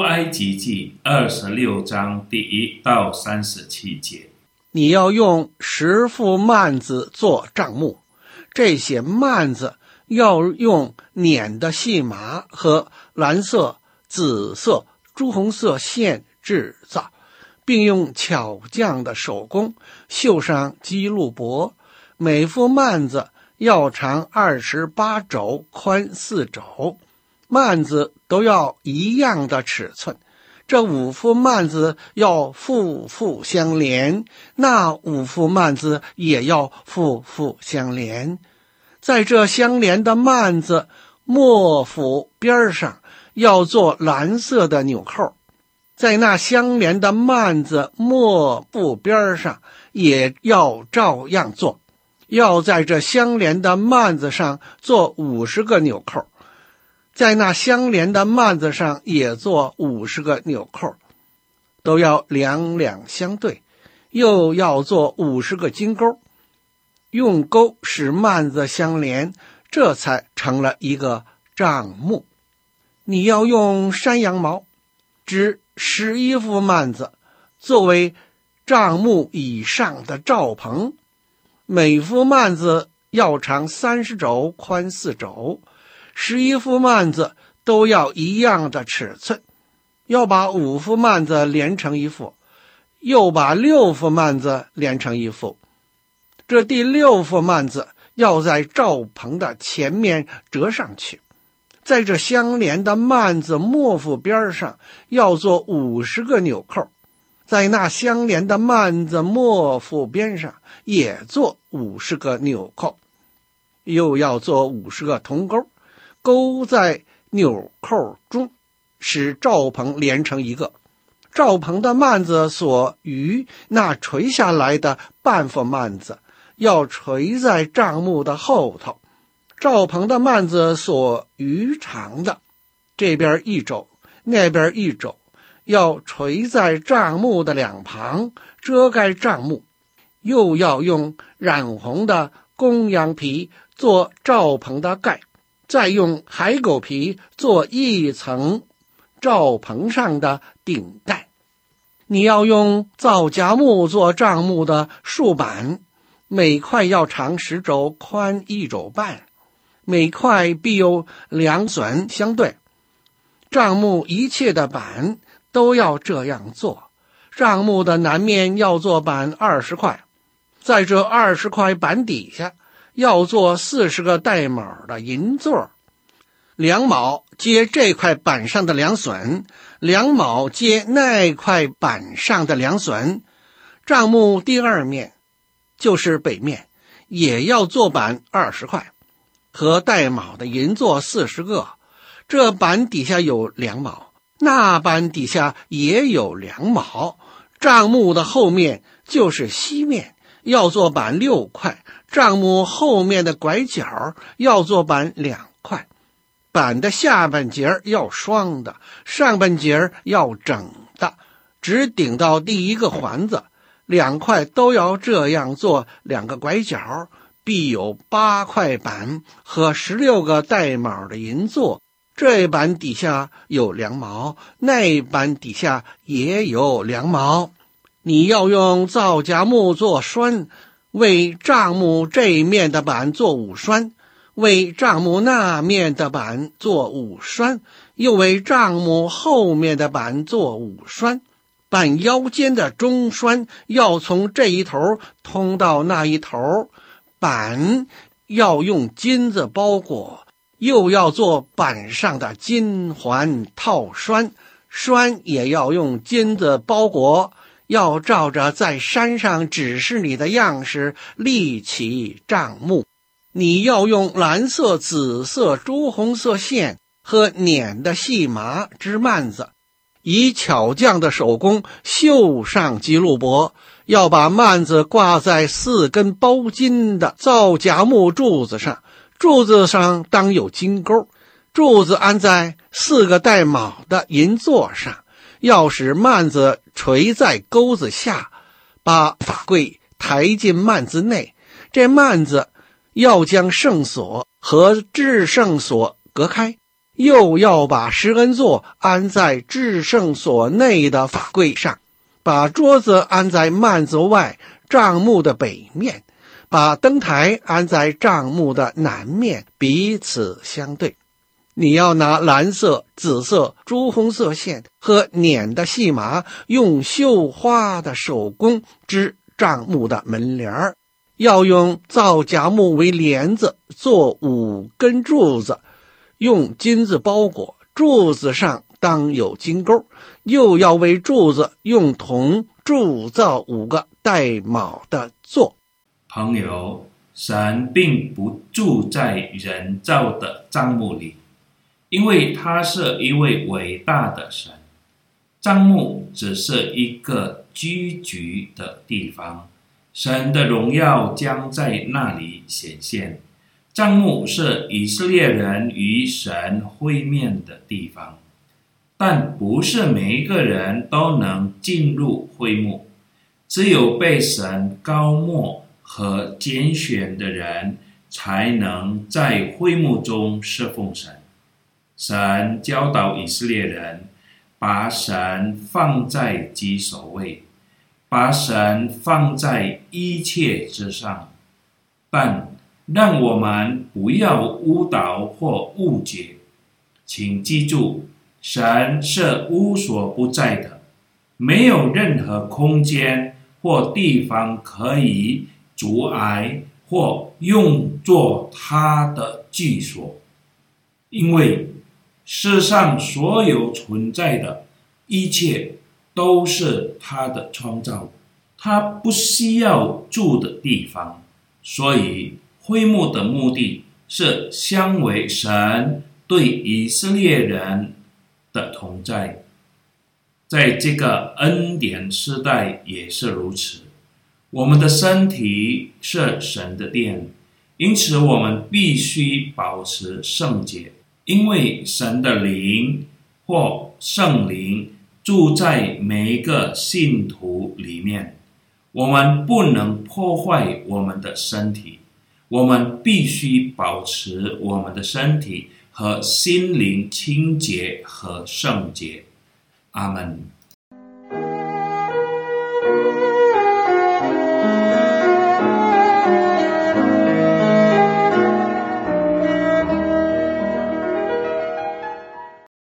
埃及记二十六章第一到三十七节。你要用十副幔子做帐幕，这些幔子要用捻的细麻和蓝色、紫色、朱红色线制造，并用巧匠的手工绣上基路伯。每副幔子要长二十八肘，宽四肘。幔子都要一样的尺寸，这五副幔子要副副相连，那五副幔子也要副副相连。在这相连的幔子末府边上要做蓝色的纽扣，在那相连的幔子末部边上也要照样做，要在这相连的幔子上做五十个纽扣。在那相连的幔子上也做五十个纽扣，都要两两相对，又要做五十个金钩，用钩使幔子相连，这才成了一个帐幕。你要用山羊毛织十一副幔子，作为帐幕以上的罩棚，每副幔子要长三十肘，宽四肘。十一副幔子都要一样的尺寸，要把五副幔子连成一副，又把六副幔子连成一副。这第六副幔子要在罩棚的前面折上去，在这相连的幔子末副边上要做五十个纽扣，在那相连的幔子末副边上也做五十个纽扣，又要做五十个铜钩。勾在纽扣中，使罩棚连成一个。罩棚的幔子所余那垂下来的半副幔子，要垂在帐幕的后头。罩棚的幔子所余长的，这边一肘，那边一肘，要垂在帐幕的两旁，遮盖帐幕。又要用染红的公羊皮做罩棚的盖。再用海狗皮做一层罩棚上的顶盖。你要用皂荚木做帐幕的竖板，每块要长十肘，宽一肘半，每块必有两榫相对。帐幕一切的板都要这样做。帐幕的南面要做板二十块，在这二十块板底下。要做四十个带卯的银座，两卯接这块板上的两榫，两卯接那块板上的两榫。账目第二面就是北面，也要做板二十块，和带卯的银座四十个。这板底下有两卯，那板底下也有两卯。账目的后面就是西面，要做板六块。帐目后面的拐角要做板两块，板的下半截要双的，上半截要整的，只顶到第一个环子。两块都要这样做，两个拐角必有八块板和十六个带卯的银座。这一板底下有两毛，那板底下也有两毛。你要用皂荚木做栓。为帐幕这面的板做五栓，为帐幕那面的板做五栓，又为帐幕后面的板做五栓。板腰间的中栓要从这一头通到那一头，板要用金子包裹，又要做板上的金环套栓，栓也要用金子包裹。要照着在山上指示你的样式立起帐幕，你要用蓝色、紫色、朱红色线和捻的细麻织幔子，以巧匠的手工绣上基路伯，要把幔子挂在四根包金的皂荚木柱子上，柱子上当有金钩，柱子安在四个带卯的银座上。要使幔子垂在钩子下，把法柜抬进幔子内。这幔子要将圣所和至圣所隔开，又要把施恩座安在至圣所内的法柜上，把桌子安在幔子外帐幕的北面，把灯台安在帐幕的南面，彼此相对。你要拿蓝色、紫色、朱红色线和捻的细麻，用绣花的手工织帐幕的门帘儿。要用皂荚木为帘子，做五根柱子，用金子包裹。柱子上当有金钩，又要为柱子用铜铸造五个带卯的座。朋友，神并不住在人造的帐幕里。因为他是一位伟大的神，帐幕只是一个居住的地方，神的荣耀将在那里显现。帐幕是以色列人与神会面的地方，但不是每一个人都能进入会幕，只有被神膏抹和拣选的人才能在会幕中侍奉神。神教导以色列人，把神放在居首位，把神放在一切之上。但让我们不要误导或误解，请记住，神是无所不在的，没有任何空间或地方可以阻碍或用作他的居所，因为。世上所有存在的一切都是他的创造，他不需要住的地方，所以会幕的目的是相为神对以色列人的同在，在这个恩典时代也是如此。我们的身体是神的殿，因此我们必须保持圣洁。因为神的灵或圣灵住在每一个信徒里面，我们不能破坏我们的身体，我们必须保持我们的身体和心灵清洁和圣洁。阿门。